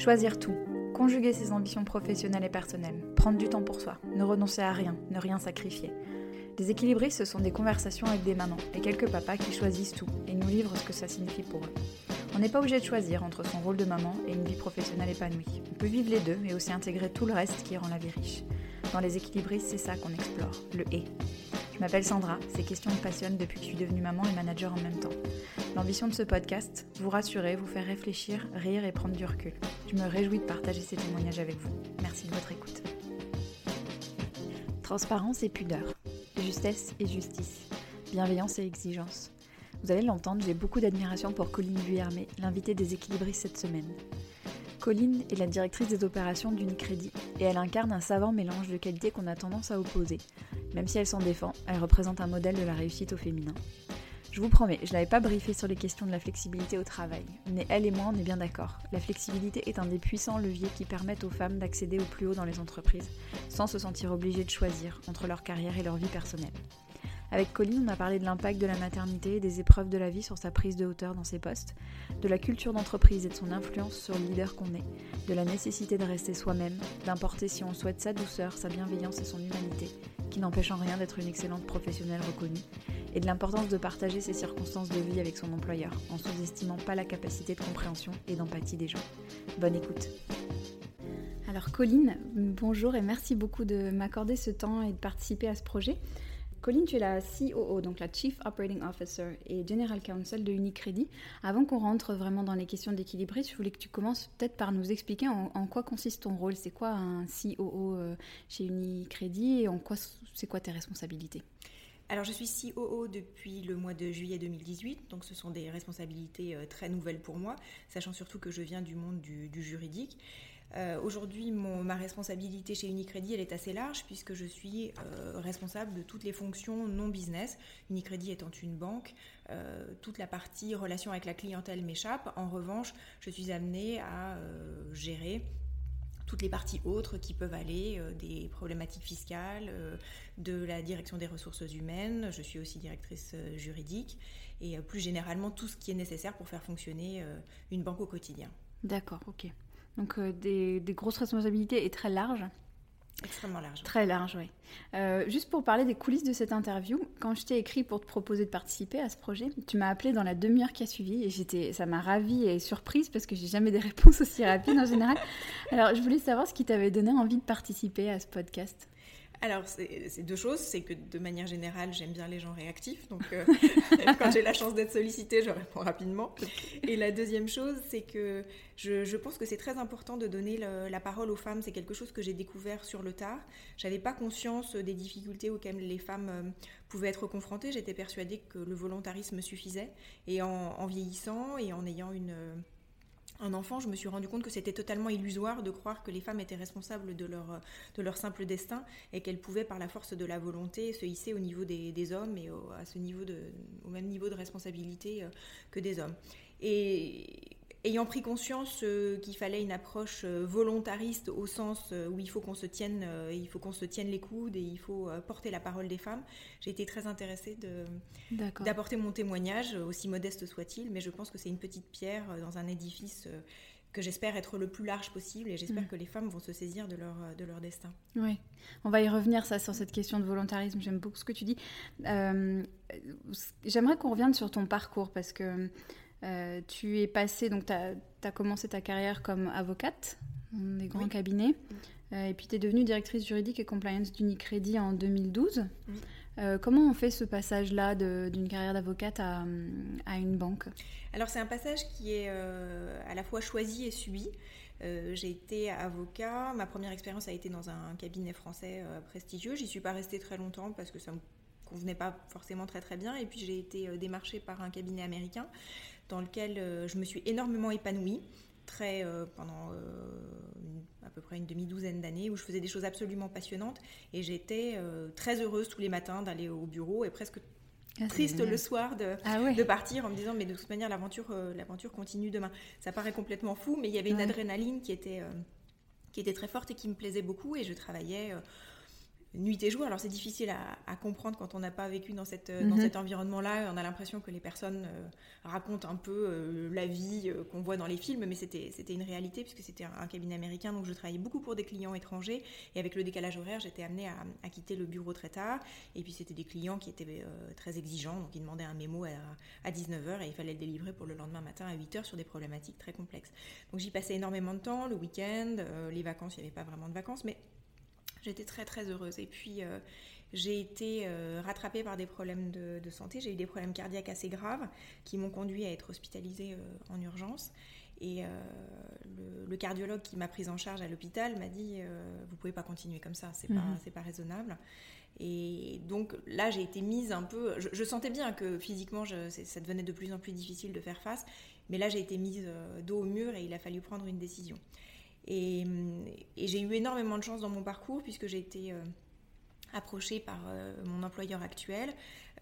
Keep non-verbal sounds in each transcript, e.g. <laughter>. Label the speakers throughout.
Speaker 1: Choisir tout, conjuguer ses ambitions professionnelles et personnelles, prendre du temps pour soi, ne renoncer à rien, ne rien sacrifier. Les équilibristes, ce sont des conversations avec des mamans et quelques papas qui choisissent tout et nous livrent ce que ça signifie pour eux. On n'est pas obligé de choisir entre son rôle de maman et une vie professionnelle épanouie. On peut vivre les deux, mais aussi intégrer tout le reste qui rend la vie riche. Dans les équilibristes, c'est ça qu'on explore, le et. Je m'appelle Sandra, ces questions me passionnent depuis que je suis devenue maman et manager en même temps. L'ambition de ce podcast, vous rassurer, vous faire réfléchir, rire et prendre du recul. Je me réjouis de partager ces témoignages avec vous. Merci de votre écoute. Transparence et pudeur, justesse et justice, bienveillance et exigence. Vous allez l'entendre, j'ai beaucoup d'admiration pour Colline Vuillermé, l'invitée des équilibristes cette semaine. Colline est la directrice des opérations d'Unicredit et elle incarne un savant mélange de qualités qu'on a tendance à opposer. Même si elle s'en défend, elle représente un modèle de la réussite au féminin. Je vous promets, je n'avais pas briefé sur les questions de la flexibilité au travail, mais elle et moi on est bien d'accord. La flexibilité est un des puissants leviers qui permettent aux femmes d'accéder au plus haut dans les entreprises, sans se sentir obligées de choisir entre leur carrière et leur vie personnelle. Avec Colline, on a parlé de l'impact de la maternité et des épreuves de la vie sur sa prise de hauteur dans ses postes, de la culture d'entreprise et de son influence sur le leader qu'on est, de la nécessité de rester soi-même, d'importer si on souhaite sa douceur, sa bienveillance et son humanité, qui n'empêche en rien d'être une excellente professionnelle reconnue, et de l'importance de partager ses circonstances de vie avec son employeur, en sous-estimant pas la capacité de compréhension et d'empathie des gens. Bonne écoute. Alors Colline, bonjour et merci beaucoup de m'accorder ce temps et de participer à ce projet. Colline, tu es la COO, donc la Chief Operating Officer et General Counsel de Unicredit. Avant qu'on rentre vraiment dans les questions d'équilibre, je voulais que tu commences peut-être par nous expliquer en, quoi consiste ton rôle. C'est quoi un COO euh, chez Unicredit et en quoi c'est quoi tes responsabilités
Speaker 2: alors je suis COO depuis le mois de juillet 2018, donc ce sont des responsabilités euh, très nouvelles pour moi, sachant surtout que je viens du monde du, juridique. Euh, aujourd'hui, ma responsabilité chez Unicredit, elle est assez large puisque je suis euh, responsable de toutes les fonctions non business. Unicredit étant une banque, toute la partie relation avec la clientèle m'échappe. En revanche, je suis amenée à gérer toutes les parties autres qui peuvent aller, euh, des problématiques fiscales, euh, de la direction des ressources humaines, je suis aussi directrice euh, juridique, et plus généralement tout ce qui est nécessaire pour faire fonctionner une banque au quotidien.
Speaker 1: D'accord, ok. Donc des, des, grosses responsabilités et très larges.
Speaker 2: Extrêmement large.
Speaker 1: Très large, oui. Euh, juste pour parler des coulisses de cette interview, quand je t'ai écrit pour te proposer de participer à ce projet, tu m'as appelé dans la demi-heure qui a suivi et j'étais, ça m'a ravie et surprise parce que j'ai jamais des <laughs> réponses aussi rapides en général. Alors, je voulais savoir ce qui t'avait donné envie de participer à ce podcast.
Speaker 2: Alors, c'est deux choses. C'est que de manière générale, j'aime bien les gens réactifs. Donc, euh, <laughs> <laughs> quand j'ai la chance d'être sollicitée, je réponds rapidement. Et la deuxième chose, c'est que je, pense que c'est très important de donner la parole aux femmes. C'est quelque chose que j'ai découvert sur le tard. J'avais pas conscience des difficultés auxquelles les femmes euh, pouvaient être confrontées. J'étais persuadée que le volontarisme suffisait. Et en vieillissant et en ayant une un enfant, je me suis rendu compte que c'était totalement illusoire de croire que les femmes étaient responsables de leur, de leur simple destin et qu'elles pouvaient, par la force de la volonté, se hisser au niveau des, hommes et au, à ce niveau au même niveau de responsabilité euh, que des hommes. Ayant pris conscience euh, qu'il fallait une approche euh, volontariste au sens euh, où il faut qu'on se tienne, il faut qu'on se tienne les coudes et il faut porter la parole des femmes, j'ai été très intéressée d'apporter mon témoignage, aussi modeste soit-il, mais je pense que c'est une petite pierre dans un édifice que j'espère être le plus large possible et j'espère mm. que les femmes vont se saisir de leur, de leur destin.
Speaker 1: Oui, on va y revenir ça sur cette question de volontarisme, j'aime beaucoup ce que tu dis. J'aimerais qu'on revienne sur ton parcours parce que euh, tu es passé, donc tu as, commencé ta carrière comme avocate dans des grands cabinets, euh, et puis tu es devenue directrice juridique et compliance d'Unicredit en 2012. Euh, comment on fait ce passage-là d'une carrière d'avocate à, à, une banque?
Speaker 2: Alors c'est un passage qui est à la fois choisi et subi. j'ai été avocat, ma première expérience a été dans un cabinet français prestigieux. J'y suis pas restée très longtemps parce que ça me convenait pas forcément très très bien. Et puis j'ai été démarchée par un cabinet américain dans lequel euh, je me suis énormément épanouie très euh, pendant euh, à peu près une demi-douzaine d'années où je faisais des choses absolument passionnantes. Et j'étais très heureuse tous les matins d'aller au bureau et presque ah, triste le soir de, ah de, partir en me disant mais de toute manière l'aventure l'aventure continue demain. Ça paraît complètement fou mais il y avait une adrénaline qui était qui était très forte et qui me plaisait beaucoup. Et je travaillais nuit et jour. Alors c'est difficile à, comprendre quand on n'a pas vécu dans, cette, dans mhm. cet environnement-là. On a l'impression que les personnes euh, racontent un peu euh, la vie euh, qu'on voit dans les films, mais c'était une réalité puisque c'était un, cabinet américain. Donc je travaillais beaucoup pour des clients étrangers et avec le décalage horaire, j'étais amenée à, à, quitter le bureau très tard. Et puis c'était des clients qui étaient très exigeants, donc ils demandaient un mémo à, à 19h et il fallait le délivrer pour le lendemain matin à 8h sur des problématiques très complexes. Donc j'y passais énormément de temps, le week-end, les vacances, il n'y avait pas vraiment de vacances, mais J'étais très très heureuse. Et puis euh, j'ai été euh, rattrapée par des problèmes de, santé. J'ai eu des problèmes cardiaques assez graves qui m'ont conduit à être hospitalisée euh, en urgence. Et le, cardiologue qui m'a prise en charge à l'hôpital m'a dit Vous pouvez pas continuer comme ça, c'est pas, mhm. pas raisonnable. Et donc là, j'ai été mise un peu. Je, sentais bien que physiquement, je, ça devenait de plus en plus difficile de faire face. Mais là, j'ai été mise dos au mur et il a fallu prendre une décision. Et, j'ai eu énormément de chance dans mon parcours puisque j'ai été euh, approchée par euh, mon employeur actuel.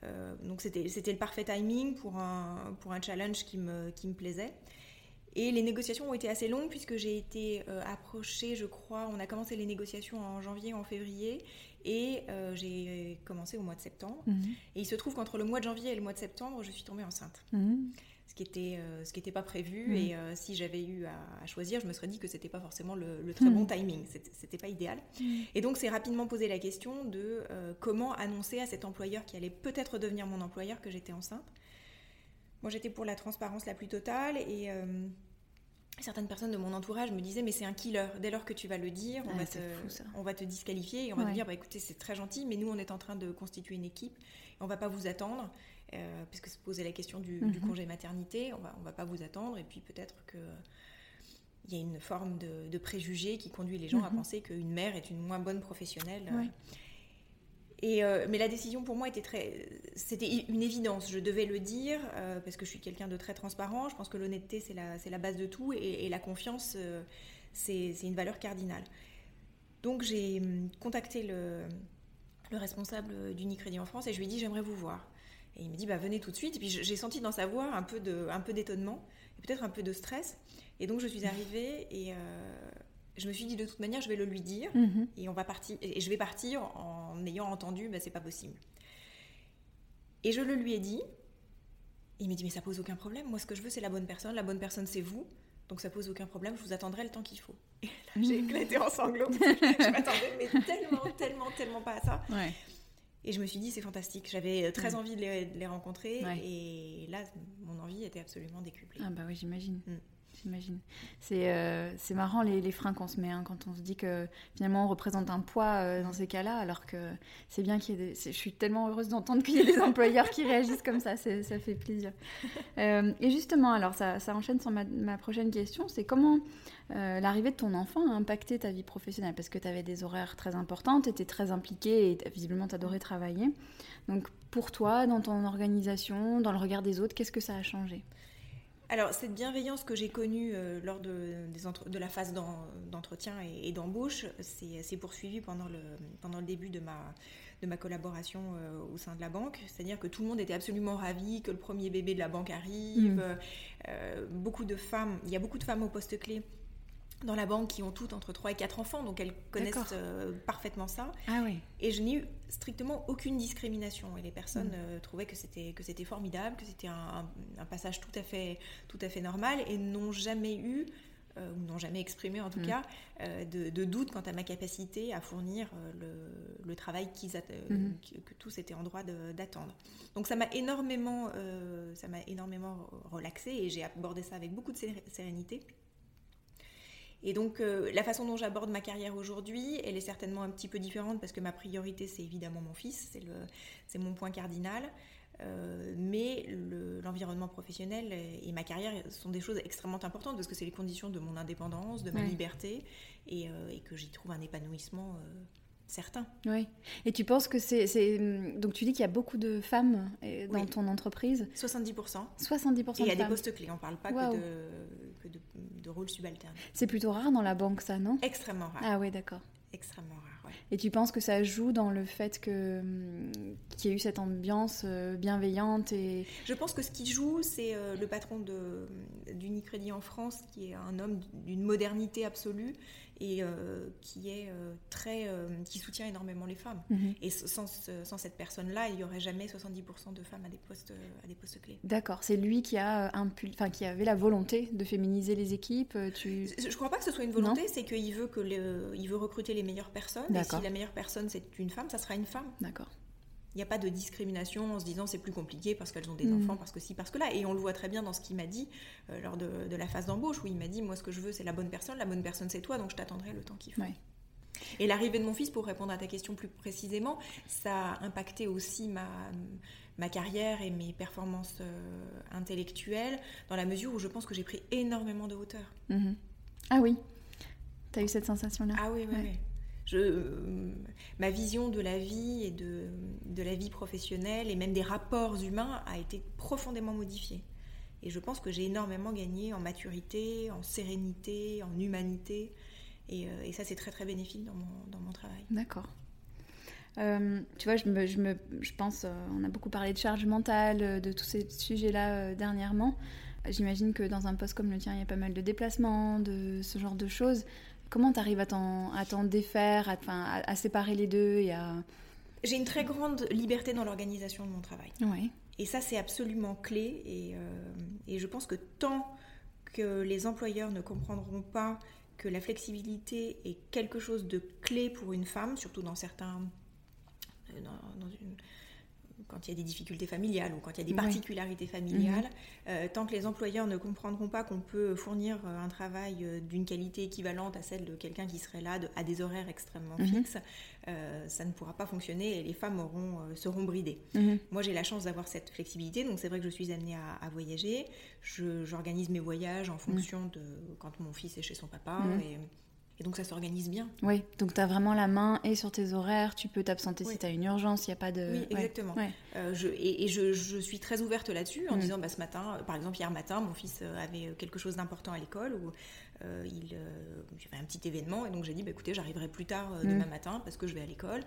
Speaker 2: Euh, donc c'était le parfait timing pour un, pour un challenge qui me, qui me plaisait. Et les négociations ont été assez longues puisque j'ai été approchée, je crois, on a commencé les négociations en janvier, en février, et j'ai commencé au mois de septembre. Mhm. Et il se trouve qu'entre le mois de janvier et le mois de septembre, je suis tombée enceinte. Mhm ce qui était euh, ce qui n'était pas prévu. Mm. Et euh, si j'avais eu à, choisir, je me serais dit que c'était pas forcément le, très bon mm. timing. C'était pas idéal. Mm. Et donc c'est rapidement posé la question de euh, comment annoncer à cet employeur qui allait peut-être devenir mon employeur que j'étais enceinte. Moi j'étais pour la transparence la plus totale et certaines personnes de mon entourage me disaient mais c'est un killer dès lors que tu vas le dire on, va, te, on va te disqualifier et on va te dire bah écoutez c'est très gentil mais nous on est en train de constituer une équipe et on va pas vous attendre euh, puisque se posait la question du, mhm. congé maternité, on va, on va pas vous attendre, et puis peut-être que il y a une forme de, préjugé qui conduit les gens à mhm. penser qu'une mère est une moins bonne professionnelle. Et euh, mais la décision pour moi était très, c'était une évidence. Je devais le dire euh, parce que je suis quelqu'un de très transparent. Je pense que l'honnêteté c'est la, la base de tout et, la confiance c'est, c'est une valeur cardinale. Donc j'ai hum, contacté le, le responsable d'Unicredit en France et je lui ai dit j'aimerais vous voir. Et il me dit, bah, venez tout de suite. Et puis j'ai senti dans sa voix un peu, de, un peu d'étonnement et peut-être un peu de stress. Et donc je suis arrivée et euh, je me suis dit, de toute manière, je vais le lui dire mhm. et, on va partir, et je vais partir en ayant entendu, bah, c'est pas possible. Et je le lui ai dit. il m'a dit, mais ça pose aucun problème. Moi, ce que je veux, c'est la bonne personne. La bonne personne, c'est vous. Donc ça pose aucun problème, je vous attendrai le temps qu'il faut. Et là, j'ai éclaté en sanglots. <laughs> je m'attendais mais tellement, tellement, tellement pas à ça. Ouais. Et je me suis dit, c'est fantastique. J'avais euh, très envie de les, rencontrer. Et là, mon envie était absolument décuplée.
Speaker 1: Ah bah oui, j'imagine. Mm. J'imagine. C'est euh, marrant les, freins qu'on se met hein, quand on se dit que finalement on représente un poids euh, dans ces cas-là, alors que c'est bien qu'il y ait. Je suis tellement heureuse d'entendre qu'il y ait des employeurs qui réagissent comme ça, ça fait plaisir. et justement, alors ça, enchaîne sur ma, prochaine question, c'est comment euh, l'arrivée de ton enfant a impacté ta vie professionnelle? Parce que tu avais des horaires très importants, tu étais très impliquée et visiblement tu adorais travailler. Donc pour toi, dans ton organisation, dans le regard des autres, qu'est-ce que ça a changé?
Speaker 2: Alors, cette bienveillance que j'ai connue euh, lors de, de, la phase d'entretien et, d'embauche s'est poursuivie pendant le, pendant le début de ma, de ma collaboration euh, au sein de la banque. C'est-à-dire que tout le monde était absolument ravi que le premier bébé de la banque arrive. Mmh. beaucoup de femmes, il y a beaucoup de femmes au poste clé dans la banque qui ont toutes entre 3 et 4 enfants, donc elles connaissent euh, parfaitement ça.
Speaker 1: Ah oui.
Speaker 2: Et je n'ai eu strictement aucune discrimination. Et les personnes mm. euh, trouvaient que c'était, que c'était formidable, que c'était un, passage tout à fait, tout à fait normal et n'ont jamais eu, euh, ou n'ont jamais exprimé en tout mm. cas, de, de, doute quant à ma capacité à fournir le, le, travail qu'ils mm-hmm. que, que, tous étaient en droit d'attendre. Donc ça m'a énormément, ça m'a énormément relaxé et j'ai abordé ça avec beaucoup de sérénité. Et donc euh, la façon dont j'aborde ma carrière aujourd'hui, elle est certainement un petit peu différente parce que ma priorité c'est évidemment mon fils, c'est mon point cardinal. Euh, mais l'environnement professionnel et ma carrière sont des choses extrêmement importantes parce que c'est les conditions de mon indépendance, de ma liberté et, euh, et que j'y trouve un épanouissement Certains.
Speaker 1: Oui. Et tu penses que c'est. Donc tu dis qu'il y a beaucoup de femmes dans ton entreprise
Speaker 2: 70%.
Speaker 1: 70%
Speaker 2: Et il y a des postes clés, on ne parle pas que, de, de, rôles subalternes.
Speaker 1: C'est plutôt rare dans la banque, ça, non?
Speaker 2: Extrêmement rare.
Speaker 1: Ah oui, d'accord.
Speaker 2: Extrêmement rare.
Speaker 1: Et tu penses que ça joue dans le fait que hum, qu'il y ait eu cette ambiance euh, bienveillante et
Speaker 2: Je pense que ce qui joue, c'est euh, le patron d'Unicredit en France, qui est un homme d'une modernité absolue et qui est très, qui soutient énormément les femmes.
Speaker 1: Mhm.
Speaker 2: Et sans, sans cette personne-là, il n'y aurait jamais 70% de femmes à des postes, à des postes clés.
Speaker 1: D'accord, c'est lui qui a enfin, qui avait la volonté de féminiser les équipes. Tu...
Speaker 2: Je ne crois pas que ce soit une volonté, c'est qu'il veut que il veut recruter les meilleures personnes. Et si la meilleure personne c'est une femme, ça sera une femme.
Speaker 1: D'accord.
Speaker 2: Il n'y a pas de discrimination en se disant c'est plus compliqué parce qu'elles ont des
Speaker 1: Mhm.
Speaker 2: enfants, parce que si, parce que là. Et on le voit très bien dans ce qu'il m'a dit euh, lors de, de la phase d'embauche, où il m'a dit moi ce que je veux c'est la bonne personne, la bonne personne c'est toi, donc je t'attendrai le temps qu'il faut.
Speaker 1: Ouais.
Speaker 2: Et l'arrivée de mon fils, pour répondre à ta question plus précisément, ça a impacté aussi ma, ma carrière et mes performances euh, intellectuelles, dans la mesure où je pense que j'ai pris énormément de hauteur.
Speaker 1: Mhm. Ah oui, tu as eu cette sensation-là
Speaker 2: Ah oui, oui,
Speaker 1: Ouais.
Speaker 2: oui. Euh, ma vision de la vie et de, de la vie professionnelle et même des rapports humains a été profondément modifiée. Et je pense que j'ai énormément gagné en maturité, en sérénité, en humanité. Et, euh, ça, c'est très très bénéfique dans mon, dans mon travail.
Speaker 1: D'accord. Euh, tu vois, je, me, je, pense, on a beaucoup parlé de charge mentale, de tous ces sujets-là dernièrement. J'imagine que dans un poste comme le tien, il y a pas mal de déplacements, de ce genre de choses. Comment tu arrives à t'en défaire, à, à, à séparer les deux et à...
Speaker 2: J'ai une très grande liberté dans l'organisation de mon travail.
Speaker 1: Ouais.
Speaker 2: Et ça, c'est absolument clé. Et, euh, et je pense que tant que les employeurs ne comprendront pas que la flexibilité est quelque chose de clé pour une femme, surtout dans certains. euh, dans- dans une- quand il y a des difficultés familiales ou quand il y a des particularités familiales, euh, tant que les employeurs ne comprendront pas qu'on peut fournir euh, un travail euh, d'une qualité équivalente à celle de quelqu'un qui serait là de- à des horaires extrêmement
Speaker 1: Mhm.
Speaker 2: fixes, euh, ça ne pourra pas fonctionner et les femmes auront, euh, seront bridées.
Speaker 1: Mhm.
Speaker 2: Moi, j'ai la chance d'avoir cette flexibilité, donc c'est vrai que je suis amenée à, à voyager. Je- J'organise mes voyages en fonction de quand mon fils est chez son papa,
Speaker 1: Mhm.
Speaker 2: et, et donc ça s'organise bien.
Speaker 1: Oui, donc tu as vraiment la main et sur tes horaires, tu peux t'absenter
Speaker 2: Oui.
Speaker 1: si tu as une urgence, il n'y a pas de...
Speaker 2: Oui, exactement.
Speaker 1: Ouais.
Speaker 2: Euh, je, et et je, je suis très ouverte là-dessus en
Speaker 1: Mhm.
Speaker 2: disant, bah, ce matin, euh, par exemple hier matin, mon fils euh, avait quelque chose d'important à l'école où euh, il euh, avait un petit événement, et donc j'ai dit, bah, écoutez, j'arriverai plus tard demain matin parce que je vais à l'école.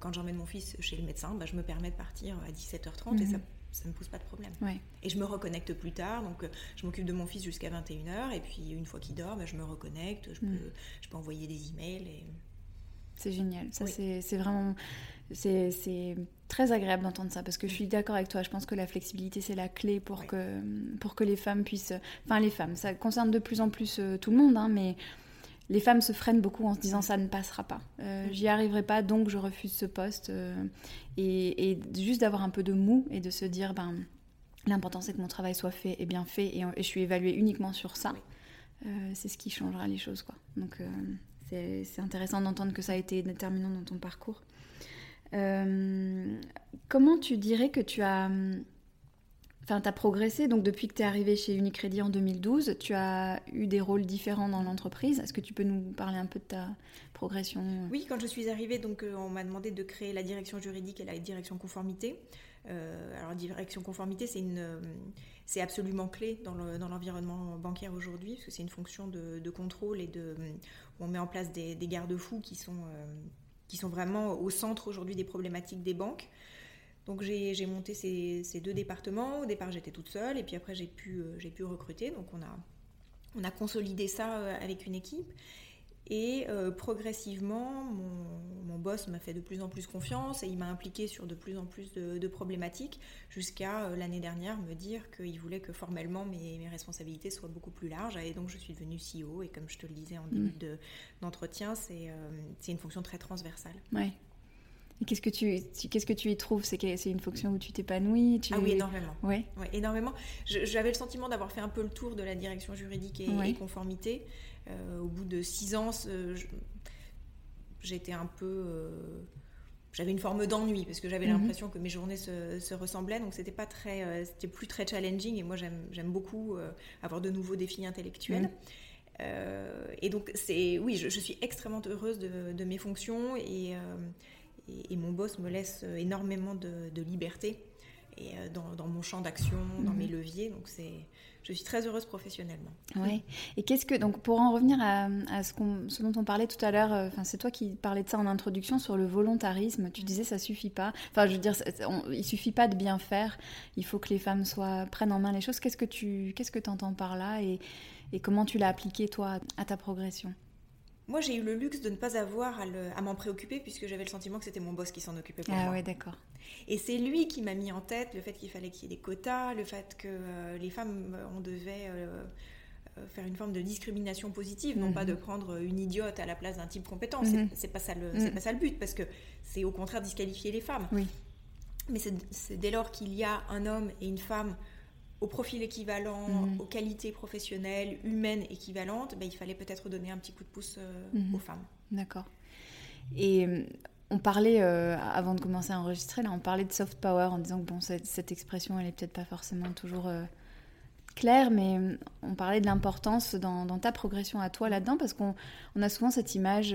Speaker 2: Quand j'emmène mon fils chez le médecin, bah, je me permets de partir à 17h30 et
Speaker 1: Mhm.
Speaker 2: ça ça ne pose pas de problème.
Speaker 1: Ouais.
Speaker 2: Et je me reconnecte plus tard, donc euh, je m'occupe de mon fils jusqu'à 21h, et puis une fois qu'il dort, bah, je me reconnecte, je peux,
Speaker 1: Mm.
Speaker 2: je peux envoyer des emails. Et...
Speaker 1: C'est génial. Ça,
Speaker 2: Oui.
Speaker 1: c'est vraiment. C'est très agréable d'entendre ça parce que je suis d'accord avec toi. Je pense que la flexibilité, c'est la clé pour, que, pour que les femmes puissent. Enfin, les femmes, ça concerne de plus en plus euh, tout le monde, hein, mais les femmes se freinent beaucoup en se disant ça ne passera pas. Euh,
Speaker 2: Mm.
Speaker 1: J'y arriverai pas, donc je refuse ce poste. euh, et, et juste d'avoir un peu de mou et de se dire ben, l'important, c'est que mon travail soit fait et bien fait et, et je suis évaluée uniquement sur ça. Euh, c'est ce qui changera les choses. Quoi. Donc, c'est c'est intéressant d'entendre que ça a été déterminant dans ton parcours. Comment tu dirais que tu as, enfin, as progressé Donc, depuis que tu es arrivé chez Unicredit en 2012, tu as eu des rôles différents dans l'entreprise. Est-ce que tu peux nous parler un peu de ta progression
Speaker 2: Oui, quand je suis arrivée, donc, euh, on m'a demandé de créer la direction juridique et la direction conformité. Euh, alors, direction conformité, c'est une, euh, c'est absolument clé dans dans l'environnement bancaire aujourd'hui, parce que c'est une fonction de, contrôle et de, on met en place des, garde-fous qui sont, euh, qui sont vraiment au centre aujourd'hui des problématiques des banques. Donc j'ai monté ces, ces deux départements. Au départ, j'étais toute seule, et puis après, j'ai pu, euh, j'ai pu recruter. Donc on a, on a consolidé ça euh, avec une équipe. Et euh, progressivement, mon, mon boss m'a fait de plus en plus confiance et il m'a impliqué sur de plus en plus de, de problématiques jusqu'à euh, l'année dernière me dire qu'il voulait que formellement mes, mes responsabilités soient beaucoup plus larges. Et donc je suis devenue CEO et comme je te le disais en début de- d'entretien, c'est euh, c'est une fonction très transversale.
Speaker 1: Ouais. Et qu'est-ce que tu, tu- qu'est-ce que tu y trouves? C'est c'est une fonction où tu t'épanouis tu...
Speaker 2: Ah oui, énormément.
Speaker 1: Ouais.
Speaker 2: Ouais, énormément. J'avais le sentiment d'avoir fait un peu le tour de la direction juridique et,
Speaker 1: Ouais.
Speaker 2: et conformité. Euh, au bout de six ans, j'étais un peu. euh, j'avais une forme d'ennui parce que j'avais
Speaker 1: Mhm.
Speaker 2: l'impression que mes journées se, se ressemblaient, donc c'était pas très, euh, c'était plus très challenging. Et moi, j'aime beaucoup avoir de nouveaux défis intellectuels. Euh, et donc, c'est oui, je, je suis extrêmement heureuse de, de mes fonctions et, euh, et, et mon boss me laisse énormément de, de liberté et euh, dans, dans mon champ d'action, dans
Speaker 1: Mhm.
Speaker 2: mes leviers. Donc, c'est, je suis très heureuse professionnellement.
Speaker 1: Ouais. Et qu'est-ce que donc pour en revenir à, à ce, dont on parlait tout à l'heure, euh, enfin c'est toi qui parlais de ça en introduction sur le volontarisme. Tu disais ça suffit pas. Enfin je veux dire, on- il suffit pas de bien faire. Il faut que les femmes soient prennent en main les choses. Qu'est-ce que tu qu'est-ce que entends par là et, et comment tu l'as appliqué toi à ta progression?
Speaker 2: Moi, j'ai eu le luxe de ne pas avoir à, m'en préoccuper puisque j'avais le sentiment que c'était mon boss qui s'en occupait pour
Speaker 1: ah,
Speaker 2: moi.
Speaker 1: ouais, d'accord.
Speaker 2: Et c'est lui qui m'a mis en tête le fait qu'il fallait qu'il y ait des quotas, le fait que euh, les femmes, euh, on devait euh, faire une forme de discrimination positive, non pas de mhm. prendre une idiote à la place d'un type compétent. Mhm. C'est pas ça le, c'est mhm. pas ça le but parce que c'est au contraire disqualifier les femmes.
Speaker 1: Oui.
Speaker 2: Mais c'est dès lors qu'il y a un homme et une femme au profil équivalent, mhm. aux qualités professionnelles, humaines équivalentes, ben, il fallait peut-être donner un petit coup de pouce euh, mhm. aux femmes.
Speaker 1: D'accord. Et euh, on parlait, euh, avant de commencer à enregistrer, là, on parlait de soft power en disant que bon, cette, expression, elle est peut-être pas forcément toujours claire, mais on parlait de l'importance dans, ta progression à toi là-dedans, parce qu'on a souvent cette image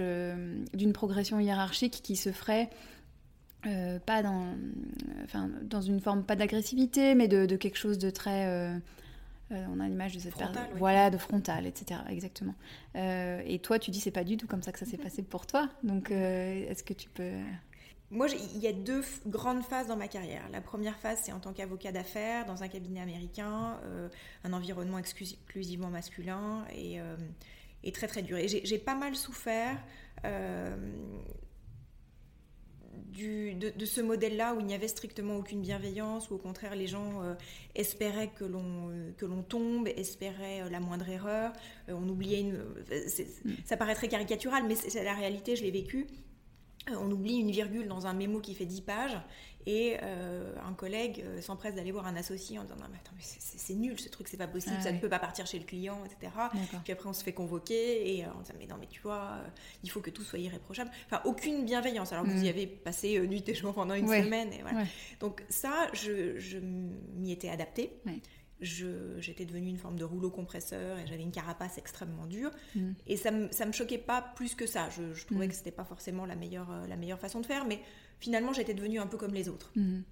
Speaker 1: d'une progression hiérarchique qui se ferait euh, pas dans, enfin, dans une forme pas d'agressivité, mais de, quelque chose de très. Euh, euh, on a l'image de cette
Speaker 2: frontal,
Speaker 1: voilà, de frontal, etc. Exactement. et toi, tu dis c'est pas du tout comme ça que ça s'est <laughs> passé pour toi. Donc, est-ce que tu peux
Speaker 2: moi, il y a deux grandes phases dans ma carrière. La première phase, c'est en tant qu'avocat d'affaires dans un cabinet américain, un environnement exclusivement masculin et, et, très très dur. Et j'ai pas mal souffert de, ce modèle-là où il n'y avait strictement aucune bienveillance, où au contraire les gens euh, espéraient que l'on euh, que l'on tombe, espéraient euh, la moindre erreur, on oubliait une... Mm. Ça paraît très caricatural, mais c'est la réalité, je l'ai vécu. On oublie une virgule dans un mémo qui fait 10 pages et euh, un collègue euh, s'empresse d'aller voir un associé en disant non mais attends mais c'est nul ce truc c'est pas possible ah ça ne peut pas partir chez le client etc puis après on se fait convoquer et euh, on dit mais non mais tu vois il faut que tout soit irréprochable enfin aucune bienveillance alors que vous y mm. avez passé nuit et jour pendant une semaine et voilà. donc ça je, je m'y étais adaptée j'étais devenue une forme de rouleau compresseur et j'avais une carapace extrêmement dure. Mm. Et ça ne me, choquait pas plus que ça. Je, trouvais mm. que ce n'était pas forcément la meilleure, la meilleure façon de faire, mais finalement, j'étais devenue un peu comme les autres. Mhm.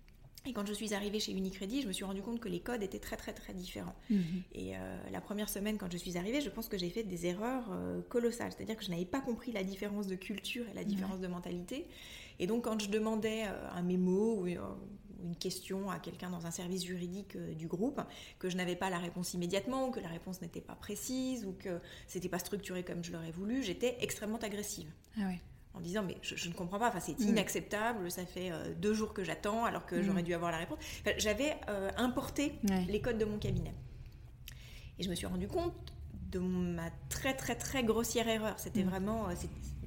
Speaker 2: Et quand je suis arrivée chez Unicredit, je me suis rendu compte que les codes étaient très très très différents. Mhm. Et euh, la première semaine, quand je suis arrivée, je pense que j'ai fait des erreurs euh, colossales. C'est-à-dire que je n'avais pas compris la différence de culture et la différence de mentalité. Et donc, quand je demandais euh, un mémo ou une question à quelqu'un dans un service juridique du groupe, que je n'avais pas la réponse immédiatement, ou que la réponse n'était pas précise, ou que c'était pas structuré comme je l'aurais voulu, j'étais extrêmement agressive.
Speaker 1: Ah oui
Speaker 2: en disant mais je, ne comprends pas, enfin, c'est mm. inacceptable, ça fait euh, deux jours que j'attends alors que j'aurais mm. dû avoir la réponse. J'avais euh, importé les codes de mon cabinet. Et je me suis rendu compte de ma très très très grossière erreur. C'était mm. vraiment, euh,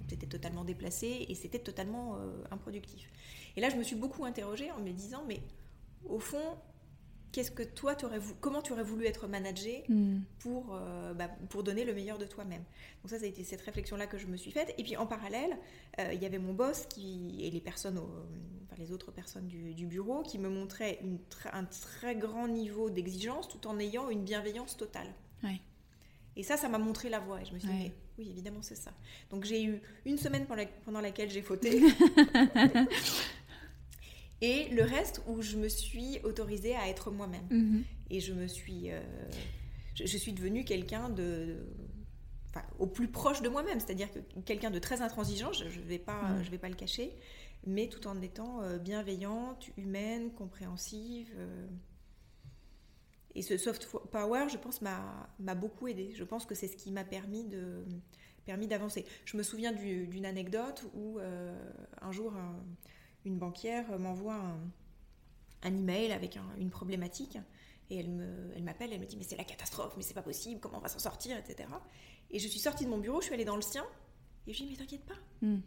Speaker 2: c'était totalement déplacé et c'était totalement improductif. Et là, je me suis beaucoup interrogée en me disant mais au fond, qu'est-ce que toi, aurais comment tu aurais voulu être managé hmm. pour, euh, bah, pour donner le meilleur de toi-même. Donc ça, ça a été cette réflexion-là que je me suis faite. Et puis en parallèle, euh, il y avait mon boss qui, et les personnes, enfin, les autres personnes du, bureau qui me montraient une, un très grand niveau d'exigence tout en ayant une bienveillance totale. Et ça, ça m'a montré la voie. Et je me suis dit, oui, évidemment, c'est ça. Donc j'ai eu une semaine pendant laquelle j'ai fauté. <laughs> et le reste où je me suis autorisée à être moi-même. Mhm. Et je me suis, euh, je, suis devenue quelqu'un de, au plus proche de moi-même, c'est-à-dire que quelqu'un de très intransigeant, je, ne vais pas, mhm. je vais pas le cacher, mais tout en étant euh, bienveillante, humaine, compréhensive. Euh. Et ce soft power, je pense, m'a beaucoup aidé. Je pense que c'est ce qui m'a permis de permis d'avancer. Je me souviens d'une anecdote où un jour une banquière m'envoie un, un, email avec une problématique et elle me, elle m'appelle, elle me dit mais c'est la catastrophe, mais c'est pas possible, comment on va s'en sortir, etc. Et je suis sortie de mon bureau, je suis allée dans le sien et je lui dit mais t'inquiète pas, hmm.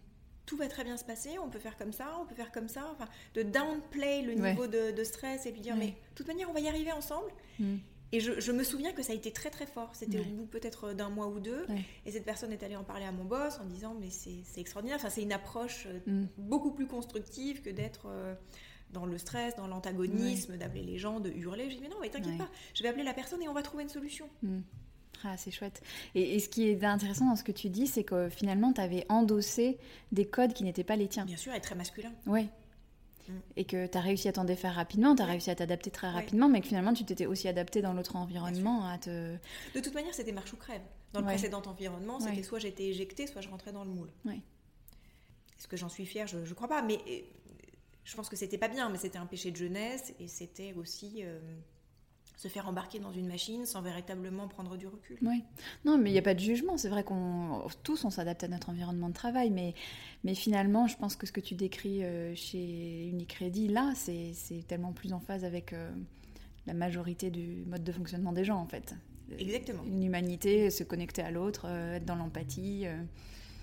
Speaker 2: tout va très bien se passer, on peut faire comme ça, on peut faire comme ça, enfin de downplay le niveau de, stress et lui dire mais de toute manière on va y arriver ensemble. Hmm. Et je, me souviens que ça a été très très fort. C'était au bout peut-être d'un mois ou deux. Et cette personne est allée en parler à mon boss en disant Mais c'est extraordinaire. Enfin, c'est une approche euh, mm. beaucoup plus constructive que d'être euh, dans le stress, dans l'antagonisme, d'appeler les gens, de hurler. Je dis Mais non, mais t'inquiète pas, je vais appeler la personne et on va trouver une solution.
Speaker 1: Mm. Ah, c'est chouette. Et, et, ce qui est intéressant dans ce que tu dis, c'est que finalement, tu avais endossé des codes qui n'étaient pas les tiens.
Speaker 2: Bien sûr, et très masculin.
Speaker 1: Oui, et que tu as réussi à t'en défaire rapidement, tu as réussi à t'adapter très rapidement, mais que finalement tu t'étais aussi adapté dans l'autre environnement à te...
Speaker 2: De toute manière, c'était marche ou crève. Dans le précédent environnement, c'était soit j'étais éjectée, soit je rentrais dans le moule. Est-ce que j'en suis fière? Je ne crois pas, mais euh, je pense que c'était pas bien, mais c'était un péché de jeunesse et c'était aussi... Euh, se faire embarquer dans une machine sans véritablement prendre du recul.
Speaker 1: Oui. Non, mais il n'y a pas de jugement. C'est vrai qu'on tous on s'adapte à notre environnement de travail, mais mais finalement, je pense que ce que tu décris euh, chez Unicredit là, c'est tellement plus en phase avec euh, la majorité du mode de fonctionnement des gens en fait.
Speaker 2: Exactement.
Speaker 1: Une humanité, se connecter à l'autre, euh, être dans l'empathie.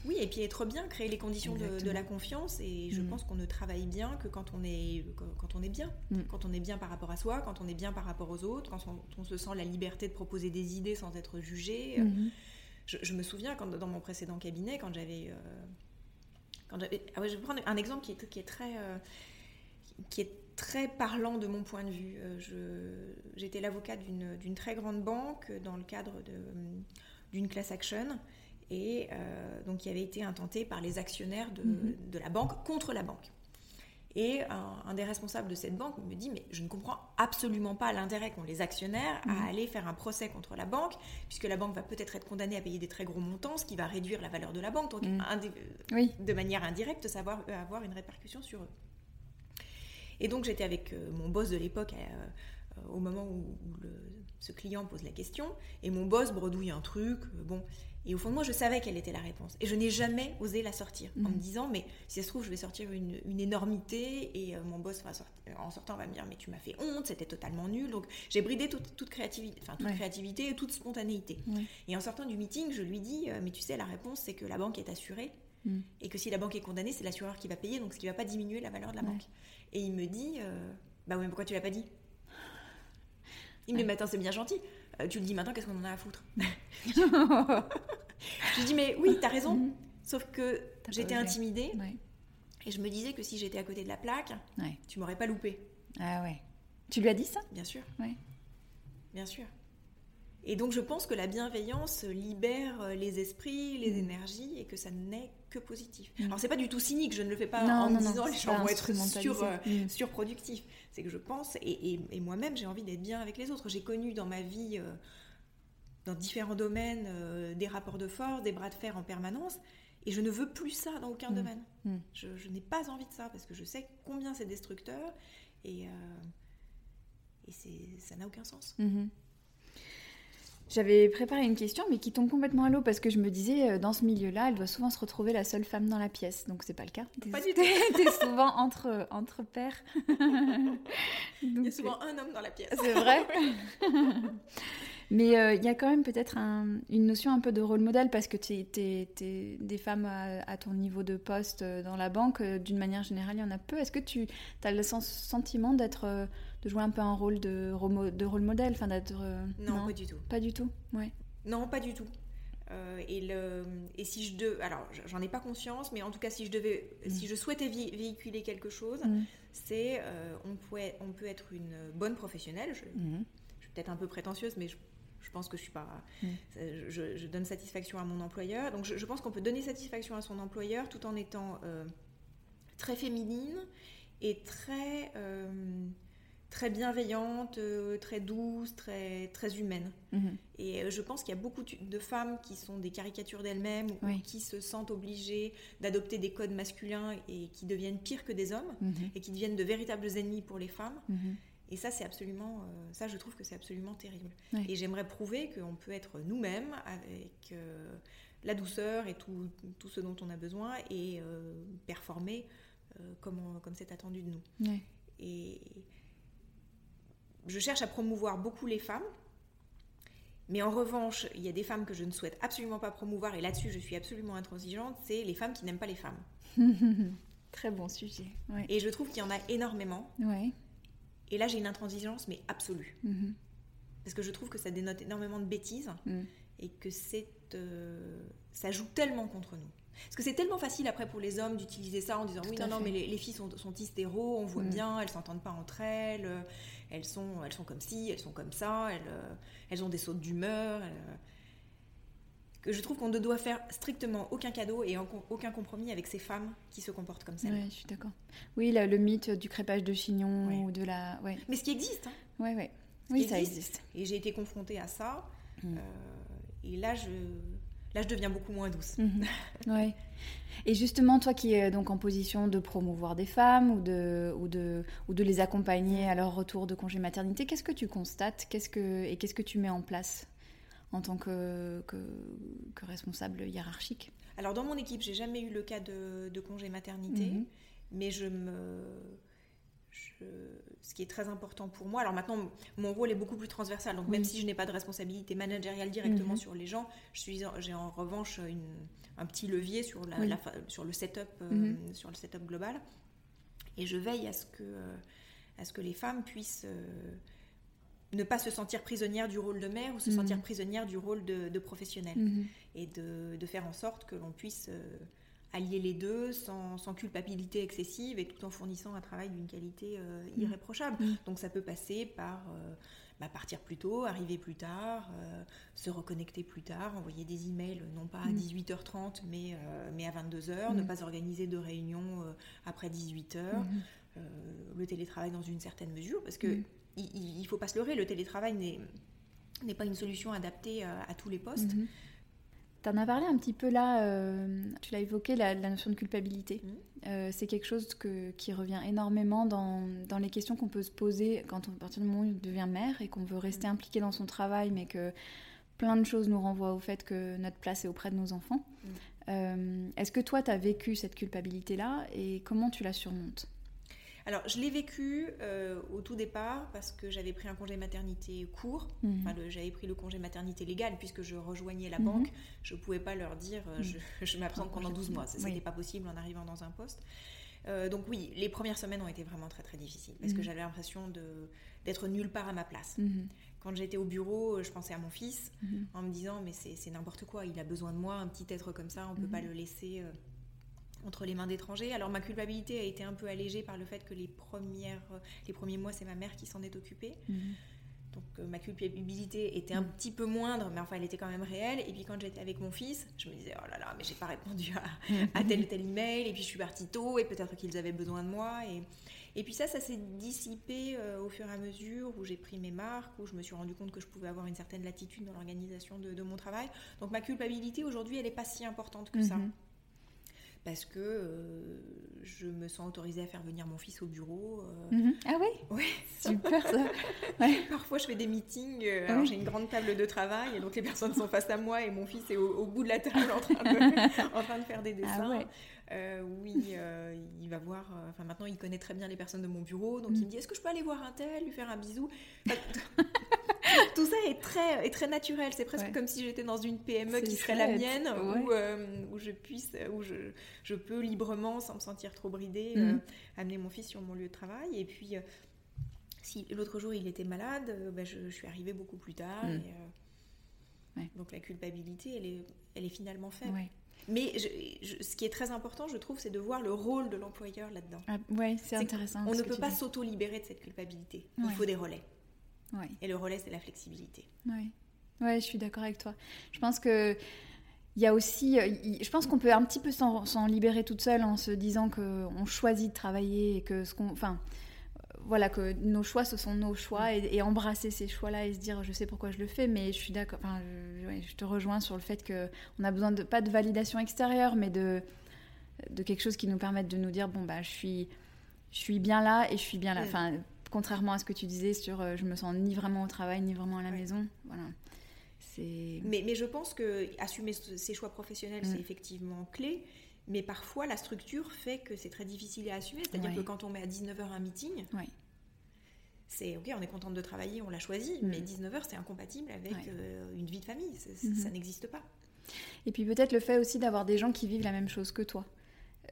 Speaker 2: Oui, et puis être bien, créer les conditions de, la confiance. Et je mm. pense qu'on ne travaille bien que quand on est, quand on est bien. Mm. Quand on est bien par rapport à soi, quand on est bien par rapport aux autres, quand on, se sent la liberté de proposer des idées sans être jugé. Mm-hmm. Je, me souviens quand, dans mon précédent cabinet, quand j'avais. Euh, quand ah je vais prendre un exemple qui est, qui est très. Euh, qui est très parlant de mon point de vue. Euh, j'étais l'avocat d'une très grande banque dans le cadre d'une class action et euh, donc qui avait été intenté par les actionnaires de, mhm. la banque contre la banque. Et un, des responsables de cette banque me dit Mais je ne comprends absolument pas l'intérêt qu'ont les actionnaires à mhm. aller faire un procès contre la banque, puisque la banque va peut-être être condamnée à payer des très gros montants, ce qui va réduire la valeur de la banque. Donc, mhm. de manière indirecte, ça va avoir une répercussion sur eux. Et donc, j'étais avec euh, mon boss de l'époque euh, au moment où, ce client pose la question, et mon boss bredouille un truc. bon, et au fond de moi, je savais quelle était la réponse. Et je n'ai jamais osé la sortir en me mhm. disant, mais si ça se trouve, je vais sortir une, énormité et euh, mon boss, va en sortant, va me dire, mais tu m'as fait honte, c'était totalement nul. Donc j'ai bridé toute, créativité, enfin, toute créativité et toute spontanéité. Et en sortant du meeting, je lui dis, euh, mais tu sais, la réponse, c'est que la banque est assurée. Mhm. Et que si la banque est condamnée, c'est l'assureur qui va payer, donc ce qui ne va pas diminuer la valeur de la banque. Et il me dit, euh, bah oui, mais pourquoi tu l'as pas dit? Il me dit, mais attends, c'est bien gentil. Euh, tu le dis maintenant, qu'est-ce qu'on en a à foutre <laughs> Je dis, mais oui, t'as raison. Mhm. Sauf que j'étais intimidée. Et je me disais que si j'étais à côté de la plaque, tu m'aurais pas loupé.
Speaker 1: Ah ouais. Tu lui as dit ça?
Speaker 2: Bien sûr. Bien sûr. Et donc je pense que la bienveillance libère euh, les esprits, les mm. énergies et que ça n'est que positif. Mm. Alors c'est pas du tout cynique, je ne le fais pas en me disant les gens vont être sur, euh, mm. surproductifs. C'est que je pense, et, moi-même j'ai envie d'être bien avec les autres. J'ai connu dans ma vie, euh, dans différents domaines, des rapports de force, des bras de fer en permanence. Et je ne veux plus ça dans aucun domaine. Je, n'ai pas envie de ça parce que je sais combien c'est destructeur et, et ça n'a aucun sens.
Speaker 1: J'avais préparé une question, mais qui tombe complètement à l'eau parce que je me disais, euh, dans ce milieu-là, elle doit souvent se retrouver la seule femme dans la pièce. Donc, c'est pas le cas.
Speaker 2: Pas du tout. <laughs>
Speaker 1: T'es souvent entre, entre pairs. <laughs>
Speaker 2: Il y a souvent un homme dans la pièce.
Speaker 1: C'est vrai. <laughs> mais euh, il y a quand même peut-être une notion un peu de rôle modèle parce que tu es, des femmes à, ton niveau de poste euh, dans la banque, d'une manière générale, il y en a peu. Est-ce que tu as le sentiment d'être de jouer un peu un rôle de, de rôle modèle, enfin d'être.
Speaker 2: Euh, non, pas du tout.
Speaker 1: Pas du tout, ouais.
Speaker 2: Non, pas du tout. Euh, et, le, et si je devais, alors j'en ai pas conscience, mais en tout cas si je devais, mm. si je souhaitais véhiculer quelque chose, mm. c'est euh, on, peut, on peut être une bonne professionnelle. Je, mm. je suis peut-être un peu prétentieuse, mais je, je, pense que je suis pas, je, je, donne satisfaction à mon employeur. Donc je, pense qu'on peut donner satisfaction à son employeur tout en étant très féminine et très très bienveillante, euh, très douce, très, très humaine. Mhm. Et euh, je pense qu'il y a beaucoup de femmes qui sont des caricatures d'elles-mêmes ou qui se sentent obligées d'adopter des codes masculins et qui deviennent pires que des hommes mhm. et qui deviennent de véritables ennemis pour les femmes. Mhm. Et ça, c'est absolument, euh, ça, je trouve que c'est absolument terrible. Et j'aimerais prouver qu'on peut être nous-mêmes avec la douceur et tout, tout, ce dont on a besoin et performer comme, comme c'est attendu de nous. Et je cherche à promouvoir beaucoup les femmes. Mais en revanche, il y a des femmes que je ne souhaite absolument pas promouvoir, et là-dessus je suis absolument intransigeante, c'est les femmes qui n'aiment pas les femmes. <laughs>
Speaker 1: Très bon sujet.
Speaker 2: Et je trouve qu'il y en a énormément. Et là j'ai une intransigeance, mais absolue. Mm-hmm. Parce que je trouve que ça dénote énormément de bêtises, mm. et que c'est, euh, ça joue tellement contre nous. Parce que c'est tellement facile après pour les hommes d'utiliser ça en disant oui, non, non, mais les, filles sont, sont hystéros, on voit mm. bien, elles s'entendent pas entre elles, euh, elles sont, elles sont comme ci, elles sont comme ça, elles, euh, elles ont des sautes d'humeur. Euh, que je trouve qu'on ne doit faire strictement aucun cadeau et aucun compromis avec ces femmes qui se comportent comme ça.
Speaker 1: Oui, je suis d'accord. Oui, le mythe du crépage de chignon ou de la. Ouais.
Speaker 2: Mais ce qui existe. Hein.
Speaker 1: Ouais, ouais. Oui, ça existe.
Speaker 2: Et j'ai été confrontée à ça. Mm. et là, je là, je deviens beaucoup moins douce.
Speaker 1: Mhm. <laughs> Ouais. Et justement, toi qui es donc en position de promouvoir des femmes ou de, ou de, ou de les accompagner à leur retour de congé maternité, qu'est-ce que tu constates qu'est-ce que, et qu'est-ce que tu mets en place en tant que, que, responsable hiérarchique?
Speaker 2: Alors dans mon équipe, j'ai jamais eu le cas de, congé maternité, mhm. mais je me ce qui est très important pour moi. Alors maintenant, mon rôle est beaucoup plus transversal. Donc même si je n'ai pas de responsabilité managériale directement mhm. sur les gens, j'ai en revanche un petit levier sur, la, sur le setup, euh, mhm. sur le setup global. Et je veille à ce que, euh, à ce que les femmes puissent euh, ne pas se sentir prisonnières du rôle de mère ou se mhm. sentir prisonnières du rôle de, de professionnel. Et de, de, faire en sorte que l'on puisse allier les deux sans, culpabilité excessive et tout en fournissant un travail d'une qualité euh, mm. irréprochable. Mm. Donc ça peut passer par euh, bah, partir plus tôt, arriver plus tard, euh, se reconnecter plus tard, envoyer des emails non pas à 18h30 mm. mais, mais à 22h, ne pas organiser de réunions après 18h, le télétravail dans une certaine mesure, parce que il ne faut pas se leurrer, le télétravail n'est pas une solution adaptée à, tous les postes.
Speaker 1: Tu en as parlé un petit peu là, euh, tu l'as évoqué, la, notion de culpabilité. Mmh. Euh, c'est quelque chose qui revient énormément dans, les questions qu'on peut se poser quand on, à partir du moment où on devient mère et qu'on veut rester mmh. impliqué dans son travail, mais que plein de choses nous renvoient au fait que notre place est auprès de nos enfants. Mmh. Euh, est-ce que toi, tu as vécu cette culpabilité-là et comment tu la surmontes?
Speaker 2: Alors, je l'ai vécu euh, au tout départ parce que j'avais pris un congé maternité court. Mhm. j'avais pris le congé maternité légal puisque je rejoignais la mhm. banque. Je ne pouvais pas leur dire euh, mhm. je, <laughs> je m'absente pendant 12 mois. Ce n'était pas possible en arrivant dans un poste. Euh, donc oui, les premières semaines ont été vraiment très très difficiles parce que j'avais l'impression d'être nulle part à ma place. Quand j'étais au bureau, je pensais à mon fils en me disant mais c'est n'importe quoi, il a besoin de moi, un petit être comme ça, on ne peut pas le laisser entre les mains d'étrangers. Alors ma culpabilité a été un peu allégée par le fait que les, premières, les premiers mois, c'est ma mère qui s'en est occupée. Mhm. Donc euh, ma culpabilité était un mhm. petit peu moindre, mais enfin elle était quand même réelle. Et puis quand j'étais avec mon fils, je me disais oh là là, mais j'ai pas répondu à, tel ou tel email. Et puis je suis partie tôt et peut-être qu'ils avaient besoin de moi. Et, et puis ça, ça s'est dissipé euh, au fur et à mesure où j'ai pris mes marques, où je me suis rendu compte que je pouvais avoir une certaine latitude dans l'organisation de, mon travail. Donc ma culpabilité aujourd'hui, elle n'est pas si importante que ça. Mhm parce que euh, je me sens autorisée à faire venir mon fils au bureau.
Speaker 1: Euh. Mhm. Ah oui
Speaker 2: Oui.
Speaker 1: Super ça. <laughs>
Speaker 2: Parfois je fais des meetings, euh, alors j'ai une grande table de travail et donc les personnes sont face à moi et mon fils est au, bout de la table en train de, <laughs> en train de faire des ah dessins. oui, il va voir, enfin maintenant il connaît très bien les personnes de mon bureau, donc il me dit est-ce que je peux aller voir un tel, lui faire un bisou? Tout ça est très, est très naturel. C'est presque comme si j'étais dans une PME qui serait la mienne, où, euh, où, je puisse, où je, je, peux librement, sans me sentir trop bridée, mhm. euh, amener mon fils sur mon lieu de travail. Et puis, euh, si l'autre jour il était malade, bah, je, suis arrivée beaucoup plus tard. Mhm. Donc la culpabilité, elle est, elle est finalement faible. Mais ce qui est très important, je trouve, c'est de voir le rôle de l'employeur là-dedans.
Speaker 1: Ah, oui, c'est intéressant.
Speaker 2: On ne peut pas s'auto-libérer de cette culpabilité. Il faut des relais. Et le relais, c'est la flexibilité.
Speaker 1: Oui, ouais, je suis d'accord avec toi. Je pense que il y a aussi, euh, je pense qu'on peut un petit peu s'en libérer toute seule en se disant qu'on choisit de travailler et que ce qu'on, enfin, euh, voilà, que nos choix ce sont nos choix et, embrasser ces choix-là et se dire je sais pourquoi je le fais, mais je suis d'accord, enfin, je, te rejoins sur le fait que on a besoin de pas de validation extérieure, mais de de quelque chose qui nous permette de nous dire bon bah je suis je suis bien là et je suis bien là. Enfin, contrairement à ce que tu disais sur euh, je me sens ni vraiment au travail ni vraiment à la maison. Voilà.
Speaker 2: Mais, mais je pense que assumer ses choix professionnels, c'est mm. effectivement clé. Mais parfois, la structure fait que c'est très difficile à assumer. C'est-à-dire que quand on met à 19h un meeting, c'est ok, on est contente de travailler, on l'a choisi, mm. mais 19h, c'est incompatible avec euh, une vie de famille. Mm-hmm. Ça n'existe pas.
Speaker 1: Et puis peut-être le fait aussi d'avoir des gens qui vivent la même chose que toi.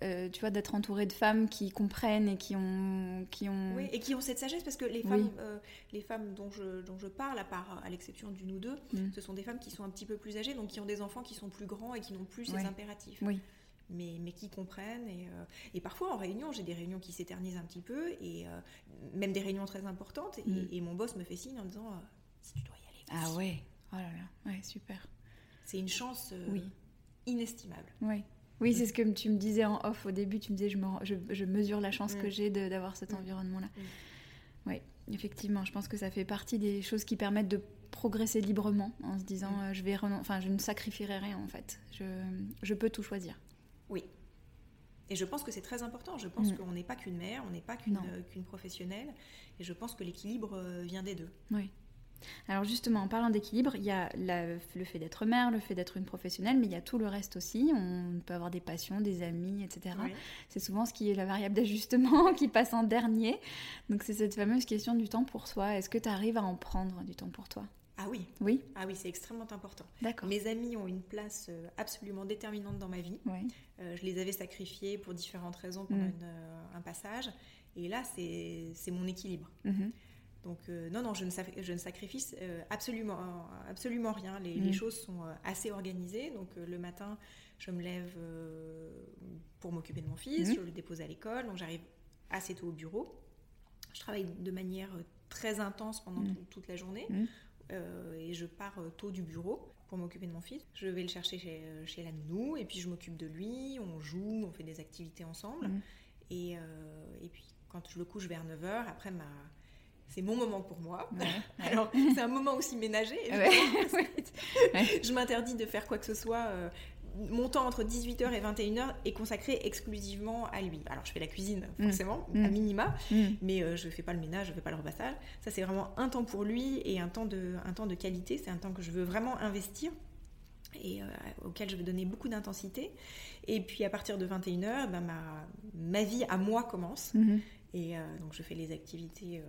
Speaker 1: Euh, tu vois, d'être entouré de femmes qui comprennent et qui ont, qui ont...
Speaker 2: Oui, et qui ont cette sagesse, parce que les femmes, euh, les femmes dont, je, dont je parle, à part à l'exception d'une ou deux, mm. ce sont des femmes qui sont un petit peu plus âgées, donc qui ont des enfants qui sont plus grands et qui n'ont plus ces impératifs.
Speaker 1: Oui.
Speaker 2: Mais, mais, qui comprennent. Et, euh, et parfois, en réunion, j'ai des réunions qui s'éternisent un petit peu, et même des réunions très importantes, et, mm. et, mon boss me fait signe en disant si tu dois y aller.
Speaker 1: Ah ouais, oh là là, ouais, super.
Speaker 2: C'est une chance inestimable.
Speaker 1: Oui. Oui, c'est ce que tu me disais en off au début. Tu me disais, je, je, mesure la chance que mm. j'ai d'avoir cet mm. environnement-là. Mm. Oui, effectivement, je pense que ça fait partie des choses qui permettent de progresser librement en se disant mm. je vais enfin je ne sacrifierai rien en fait. Je, je peux tout choisir.
Speaker 2: Oui. Et je pense que c'est très important. Je pense qu'on n'est pas qu'une mère, on n'est pas qu'une professionnelle. Et je pense que l'équilibre vient des deux.
Speaker 1: Oui. Alors justement, en parlant d'équilibre, il y a le fait d'être mère, le fait d'être une professionnelle, mais il y a tout le reste aussi. On peut avoir des passions, des amis, etc. C'est souvent ce qui est la variable d'ajustement <laughs> qui passe en dernier. Donc c'est cette fameuse question du temps pour soi. Est-ce que tu arrives à en prendre du temps pour toi?
Speaker 2: Ah oui.
Speaker 1: Oui.
Speaker 2: Ah oui, c'est extrêmement important.
Speaker 1: D'accord.
Speaker 2: Mes amis ont une place euh, absolument déterminante dans ma vie.
Speaker 1: Oui.
Speaker 2: Euh, je les avais sacrifiés pour différentes raisons pendant mm. euh, un passage. Et là, c'est mon équilibre. Mm-hmm. Donc euh, non, non, je ne, je ne sacrifie euh, absolument, absolument rien. Les, mm. choses sont euh, assez organisées. Donc le matin, je me lève pour m'occuper de mon fils, mm. je le dépose à l'école, donc j'arrive assez tôt au bureau. Je travaille de manière très intense pendant mm. toute la journée et je pars tôt du bureau pour m'occuper de mon fils. Je vais le chercher chez, chez la nounou et puis je m'occupe de lui, on joue, on fait des activités ensemble. Et, et puis quand je le couche vers 9h, après ma c'est mon moment pour moi. <laughs> Alors, c'est un moment aussi ménager. <laughs> je m'interdis de faire quoi que ce soit. Euh, mon temps entre 18h et 21h est consacré exclusivement à lui. Alors, je fais la cuisine, mm. forcément, à mm. minima, mm. mais euh, je ne fais pas le ménage, je ne fais pas le repassage. Ça, c'est vraiment un temps pour lui et un temps de, un temps de qualité. C'est un temps que je veux vraiment investir et euh, auquel je veux donner beaucoup d'intensité. Et puis, à partir de 21h, ben, ma, ma vie à moi commence. Mm-hmm. Et donc, je fais les activités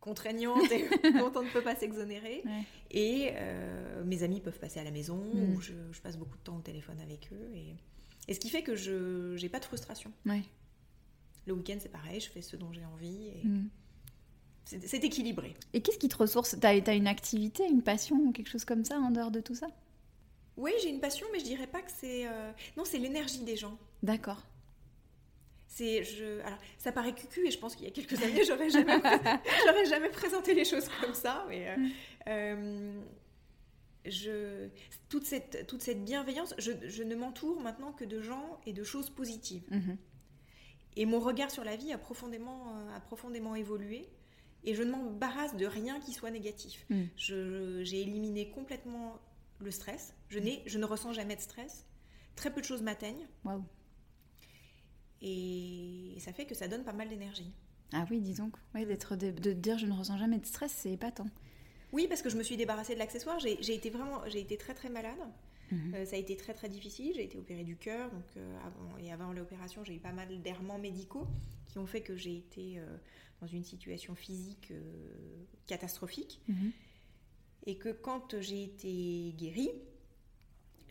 Speaker 2: Contraignante et <laughs> dont on ne peut pas s'exonérer. Et euh, mes amis peuvent passer à la maison, hmm. je, passe beaucoup de temps au téléphone avec eux. Et, et ce qui fait que je n'ai pas de frustration. Le week-end, c'est pareil, je fais ce dont j'ai envie. Et... Hmm. C'est équilibré.
Speaker 1: Et qu'est-ce qui te ressource? Tu as, une activité, une passion ou quelque chose comme ça en dehors de tout ça?
Speaker 2: Oui, j'ai une passion, mais je dirais pas que c'est. Euh, non, c'est l'énergie des gens.
Speaker 1: D'accord.
Speaker 2: C'est, je, alors, ça paraît cucu et je pense qu'il y a quelques années, j'aurais jamais, <laughs> j'aurais jamais présenté les choses comme ça. Mais euh, euh, je, toute cette, toute cette bienveillance, je, je, ne m'entoure maintenant que de gens et de choses positives. Mm-hmm. Et mon regard sur la vie a profondément, euh, a profondément évolué. Et je ne m'embarrasse de rien qui soit négatif. Mm. j'ai éliminé complètement le stress. Je, n'ai, je ne ressens jamais de stress. Très peu de choses m'atteignent.
Speaker 1: Waouh.
Speaker 2: Et ça fait que ça donne pas mal d'énergie.
Speaker 1: Ah oui, disons. Oui, d'être de, dire je ne ressens jamais de stress, c'est épatant.
Speaker 2: Oui, parce que je me suis débarrassée de l'accessoire. J'ai été vraiment, j'ai été très très malade. Mhm. Euh, ça a été très très difficile. J'ai été opérée du cœur, donc euh, avant et avant l'opération, j'ai eu pas mal d'errements médicaux qui ont fait que j'ai été euh, dans une situation physique catastrophique. Mhm. Et que quand j'ai été guérie,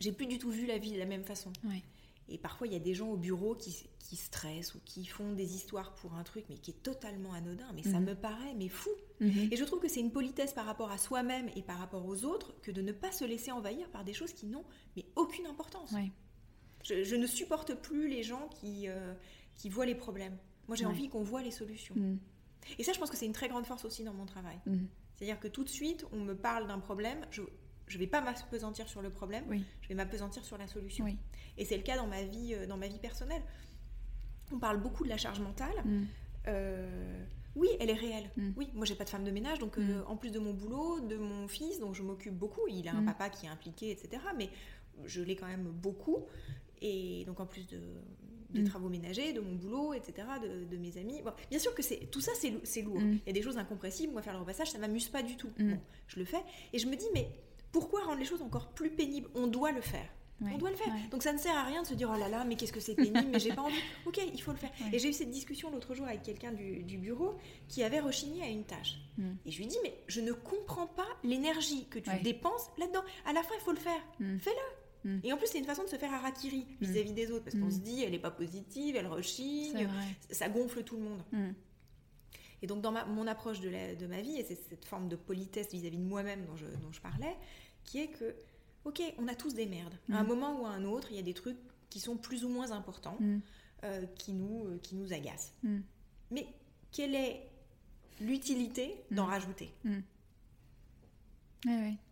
Speaker 2: j'ai plus du tout vu la vie de la même façon.
Speaker 1: Oui.
Speaker 2: Et parfois, il y a des gens au bureau qui, qui, stressent ou qui font des histoires pour un truc, mais qui est totalement anodin. Mais ça mhm. me paraît, mais fou. Mhm. Et je trouve que c'est une politesse par rapport à soi-même et par rapport aux autres que de ne pas se laisser envahir par des choses qui n'ont mais aucune importance. Je, ne supporte plus les gens qui, euh, qui voient les problèmes. Moi, j'ai envie qu'on voit les solutions. Mhm. Et ça, je pense que c'est une très grande force aussi dans mon travail. C'est-à-dire que tout de suite, on me parle d'un problème, je, je vais pas m'apesantir sur le problème, je vais m'apesantir sur la solution. Et c'est le cas dans ma vie, euh, dans ma vie personnelle. On parle beaucoup de la charge mentale. Mm. Euh, oui, elle est réelle. Mm. Oui, moi j'ai pas de femme de ménage, donc euh, mm. en plus de mon boulot, de mon fils, dont je m'occupe beaucoup. Il a un papa qui est impliqué, etc. Mais je l'ai quand même beaucoup. Et donc en plus de, des travaux ménagers, de mon boulot, etc., de, mes amis. Bon, bien sûr que c'est tout ça, c'est lourd. Il y a des choses incompressibles. Moi, faire le repassage, ça m'amuse pas du tout. Bon, je le fais. Et je me dis, mais pourquoi rendre les choses encore plus pénibles? On doit le faire. on doit le faire. Donc ça ne sert à rien de se dire oh là là, mais qu'est-ce que c'est pénible, mais j'ai pas envie. <laughs> Ok, il faut le faire. Et j'ai eu cette discussion l'autre jour avec quelqu'un du, bureau qui avait rechigné à une tâche. Mm. Et je lui dis mais je ne comprends pas l'énergie que tu dépenses là-dedans. À la fin, il faut le faire. Mm. Fais-le. Mm. Et en plus, c'est une façon de se faire harakiri vis-à-vis des autres parce qu'on se dit elle n'est pas positive, elle rechigne, ça gonfle tout le monde. Et donc, dans mon approche de, de ma vie, et c'est cette forme de politesse vis-à-vis de moi-même dont je, dont je parlais, qui est que, ok, on a tous des merdes. À un mm. moment ou à un autre, il y a des trucs qui sont plus ou moins importants, mm. euh, qui, nous, euh, qui nous agacent. Mm. Mais quelle est l'utilité d'en rajouter?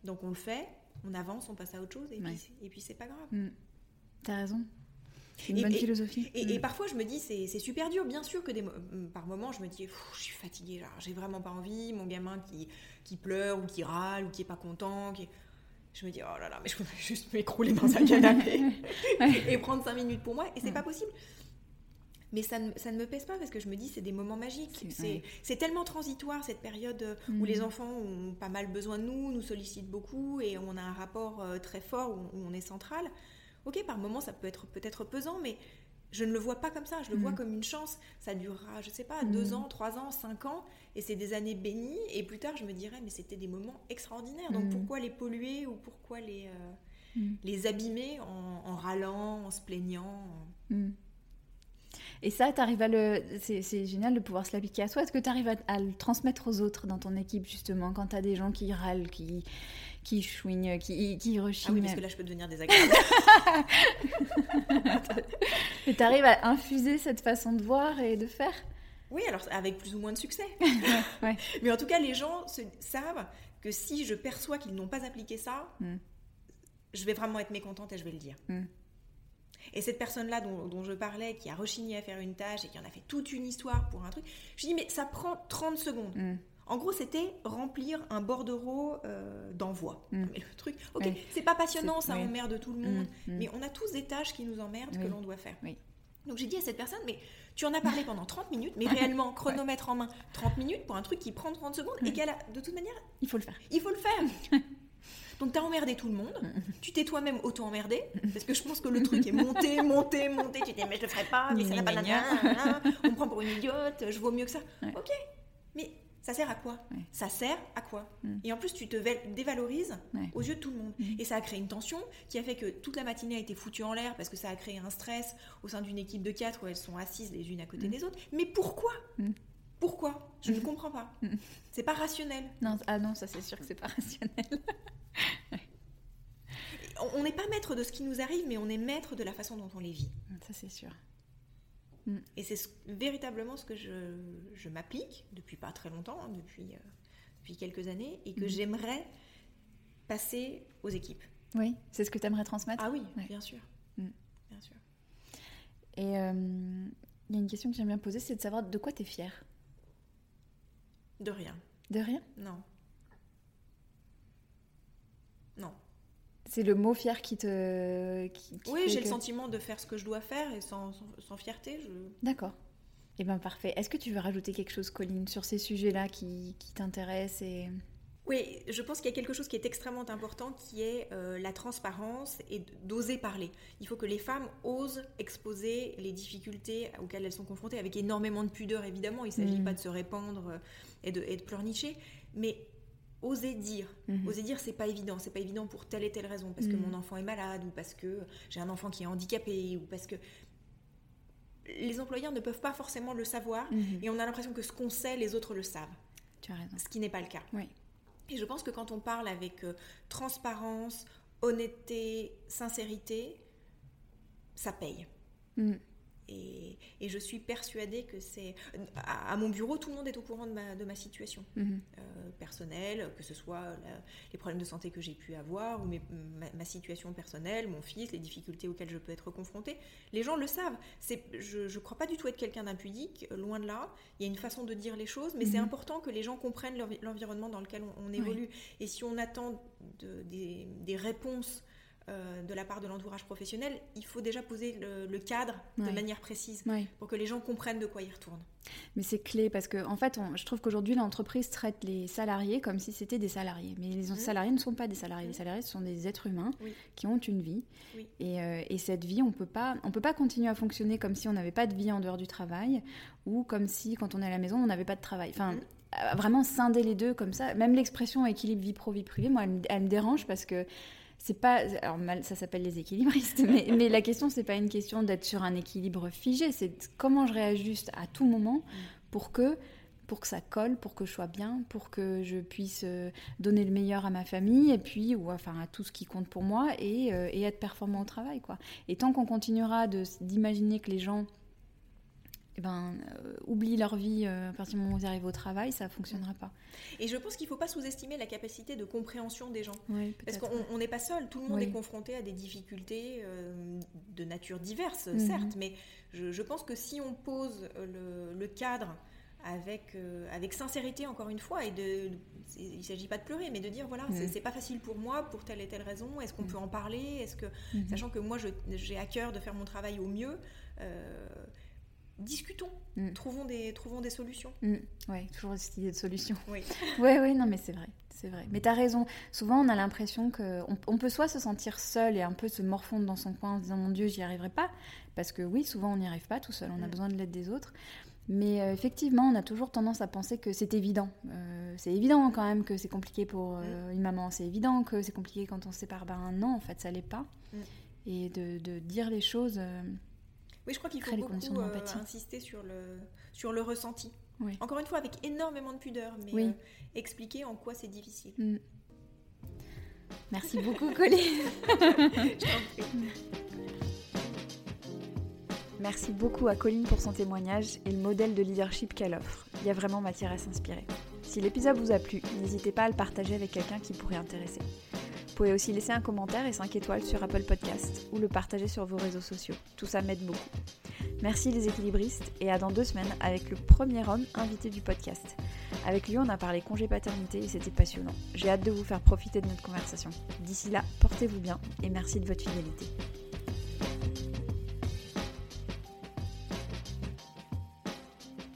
Speaker 2: Donc on le fait, on avance, on passe à autre chose, et puis, et puis c'est pas grave.
Speaker 1: T'as raison. une bonne philosophie.
Speaker 2: Et, parfois, je me dis, c'est super dur. Bien sûr que des, par moments, je me dis, je suis fatiguée, j'ai vraiment pas envie. Mon gamin qui, qui pleure ou qui râle ou qui est pas content. Qui... Je me dis, oh là là, mais je voudrais juste m'écrouler dans un canapé <laughs> et prendre cinq minutes pour moi. Et c'est mm. pas possible. Mais ça ne, ça ne, me pèse pas parce que je me dis c'est des moments magiques. C'est tellement transitoire cette période où les mm. enfants ont pas mal besoin de nous, nous sollicitent beaucoup et on a un rapport euh, très fort où, on est central. Ok, par moments ça peut être peut-être pesant, mais je ne le vois pas comme ça. Je le vois mm. comme une chance. Ça durera, je sais pas, deux mm. ans, trois ans, cinq ans, et c'est des années bénies. Et plus tard, je me dirais mais c'était des moments extraordinaires. Donc pourquoi les polluer ou pourquoi les euh, les abîmer en, en, râlant, en se plaignant
Speaker 1: et ça, à le. C'est génial de pouvoir se l'appliquer à soi. Est-ce que tu arrives à, le transmettre aux autres dans ton équipe, justement, quand tu as des gens qui râlent, qui, qui chouignent, qui, qui rechignent Ah
Speaker 2: oui, parce que là, je peux devenir désagréable. <laughs>
Speaker 1: Et tu arrives à infuser cette façon de voir et de faire
Speaker 2: Oui, alors avec plus ou moins de succès. <laughs> Mais en tout cas, les gens se, savent que si je perçois qu'ils n'ont pas appliqué ça, hmm. je vais vraiment être mécontente et je vais le dire. Hmm. Et cette personne-là dont, je parlais, qui a rechigné à faire une tâche et qui en a fait toute une histoire pour un truc, je dis mais ça prend 30 secondes. Mm. En gros, c'était remplir un bordereau euh, d'envoi. Mm. le truc, ok, c'est pas passionnant, ça emmerde tout le mm, monde, mais on a tous des tâches qui nous emmerdent que l'on doit faire. Donc j'ai dit à cette personne, mais tu en as parlé pendant 30 minutes, mais réellement, chronomètre en main, 30 minutes pour un truc qui prend 30 secondes et qu'elle a, de toute manière...
Speaker 1: Il faut le faire.
Speaker 2: Il faut le faire <laughs> Donc, tu as emmerdé tout le monde. Tu t'es toi-même auto-emmerdé. Parce que je pense que le truc est monté, <laughs> monté, monté. Tu te dis, mais je le ferai pas, mais ça n'a pas d'intérêt. On me prend pour une idiote, je vaux mieux que ça. Ok, mais ça sert à quoi Ça sert à quoi mm. Et en plus, tu te dévalorises aux yeux de tout le monde. Mm. Et ça a créé une tension qui a fait que toute la matinée a été foutue en l'air parce que ça a créé un stress au sein d'une équipe de quatre où elles sont assises les unes à côté mm. des autres. Mais pourquoi Pourquoi Je ne comprends pas. C'est pas rationnel.
Speaker 1: Non, ah non, ça c'est sûr que c'est pas <laughs> rationnel.
Speaker 2: on n'est pas maître de ce qui nous arrive, mais on est maître de la façon dont on les vit.
Speaker 1: Ça, c'est sûr.
Speaker 2: Mm. Et c'est véritablement ce que je, m'applique depuis pas très longtemps, hein, depuis, euh, depuis quelques années, et que mm. j'aimerais passer aux équipes.
Speaker 1: Oui, c'est ce que tu aimerais transmettre
Speaker 2: Ah oui, bien sûr. Mm. Bien sûr.
Speaker 1: Et euh, il y a une question que j'aime bien poser, c'est de savoir de quoi tu es fière?
Speaker 2: De rien.
Speaker 1: De rien?
Speaker 2: Non.
Speaker 1: C'est le mot fier qui te.
Speaker 2: oui, j'ai le sentiment de faire ce que je dois faire et sans, sans, fierté. Je...
Speaker 1: D'accord. Eh bien, parfait. Est-ce que tu veux rajouter quelque chose, Colline, sur ces sujets-là qui, qui t'intéressent et...
Speaker 2: Oui, je pense qu'il y a quelque chose qui est extrêmement important, qui est euh, la transparence et d'oser parler. Il faut que les femmes osent exposer les difficultés auxquelles elles sont confrontées, avec énormément de pudeur, évidemment. Il ne s'agit mm. pas de se répandre euh, et de, et de pleurnicher, mais oser dire. Mhm. Oser dire, c'est pas évident. C'est pas évident pour telle et telle raison. Parce que mhm. mon enfant est malade, ou parce que j'ai un enfant qui est handicapé, ou parce que. Les employeurs ne peuvent pas forcément le savoir, mhm. et on a l'impression que ce qu'on sait, les autres le savent.
Speaker 1: Tu as raison.
Speaker 2: Ce qui n'est pas le cas.
Speaker 1: Oui.
Speaker 2: Et je pense que quand on parle avec euh, transparence, honnêteté, sincérité, ça paye. Et, je suis persuadée que c'est... À, mon bureau, tout le monde est au courant de ma, de ma situation mhm. euh, personnelle, que ce soit les problèmes de santé que j'ai pu avoir, ou ma, situation personnelle, mon fils, les difficultés auxquelles je peux être confrontée. Les gens le savent. Je ne crois pas du tout être quelqu'un d'impudique, loin de là. Il y a une façon de dire les choses, mais c'est mhm. important que les gens comprennent l'environnement dans lequel on, évolue. Et si on attend des, des réponses euh, de la part de l'entourage professionnel, il faut déjà poser le, cadre de manière précise pour que les gens comprennent de quoi ils retournent.
Speaker 1: Mais c'est clé parce que en fait, je trouve qu'aujourd'hui l'entreprise traite les salariés comme si c'était des salariés, mais les mmh. salariés ne sont pas des salariés. Les mmh. salariés sont des êtres humains qui ont une vie, euh, et, cette vie, on peut pas, on peut pas continuer à fonctionner comme si on n'avait pas de vie en dehors du travail ou comme si quand on est à la maison on n'avait pas de travail. Enfin, mmh. euh, vraiment scinder les deux comme ça. Même l'expression équilibre vie pro vie privée, moi, elle me dérange parce que c'est pas alors ça s'appelle les équilibristes mais, mais la question c'est pas une question d'être sur un équilibre figé c'est comment je réajuste à tout moment pour que pour que ça colle pour que je sois bien pour que je puisse euh, donner le meilleur à ma famille et puis ou enfin à tout ce qui compte pour moi et, euh, et être performant au travail quoi. Et tant qu'on continuera d'imaginer que les gens eh ben, euh, oublient leur vie euh, à partir du moment où ils arrivent au travail, ça fonctionnera pas.
Speaker 2: Et je pense qu'il ne faut pas sous-estimer la capacité de compréhension des gens. Parce qu'on n'est pas seul, tout le monde
Speaker 1: Oui.
Speaker 2: est confronté à des difficultés euh, de nature diverse,
Speaker 1: Mhm.
Speaker 2: certes, mais je, je pense que si on pose le, le cadre avec, euh, avec sincérité, encore une fois, et de, il ne s'agit pas de pleurer, mais de dire voilà,
Speaker 1: Mhm.
Speaker 2: c'est pas facile pour moi pour telle et telle raison, est-ce qu'on
Speaker 1: Mhm.
Speaker 2: peut en parler? Est-ce que,
Speaker 1: Mhm.
Speaker 2: Sachant que moi, j'ai à cœur de faire mon travail au mieux, euh, discutons,
Speaker 1: Mhm.
Speaker 2: trouvons, des, trouvons des solutions.
Speaker 1: Mm, ouais, toujours cette idée de solution.
Speaker 2: Oui. <laughs>
Speaker 1: Ouais, ouais, non, mais c'est vrai, c'est vrai. Mais t'as raison. Souvent, on a l'impression que on, peut soit se sentir seul et un peu se morfondre dans son coin en se disant mon Dieu, j'y arriverai pas, parce que oui, souvent on n'y arrive pas tout seul. On a
Speaker 2: Mm.
Speaker 1: besoin de l'aide des autres. Mais euh, effectivement, on a toujours tendance à penser que c'est évident. Euh, c'est évident quand même que c'est compliqué pour euh, une maman. C'est évident que c'est compliqué quand on se sépare. Ben non, en fait, ça l'est pas.
Speaker 2: Mm.
Speaker 1: Et de, de dire les choses.
Speaker 2: Oui, je crois qu'il faut beaucoup euh, insister sur le, sur le ressenti.
Speaker 1: Oui.
Speaker 2: Encore une fois, avec énormément de pudeur, mais
Speaker 1: Oui.
Speaker 2: euh, expliquer en quoi c'est difficile.
Speaker 1: mm. Merci <laughs> beaucoup, Colline. Merci beaucoup à Colline pour son témoignage et le modèle de leadership qu'elle offre. Il y a vraiment matière à s'inspirer. Si l'épisode vous a plu, n'hésitez pas à le partager avec quelqu'un qui pourrait intéresser. Vous pouvez aussi laisser un commentaire et 5 étoiles sur Apple Podcast ou le partager sur vos réseaux sociaux. Tout ça m'aide beaucoup. Merci les équilibristes et à dans deux semaines avec le premier homme invité du podcast. Avec lui, on a parlé congé paternité et c'était passionnant. J'ai hâte de vous faire profiter de notre conversation. D'ici là, portez-vous bien et merci de votre fidélité.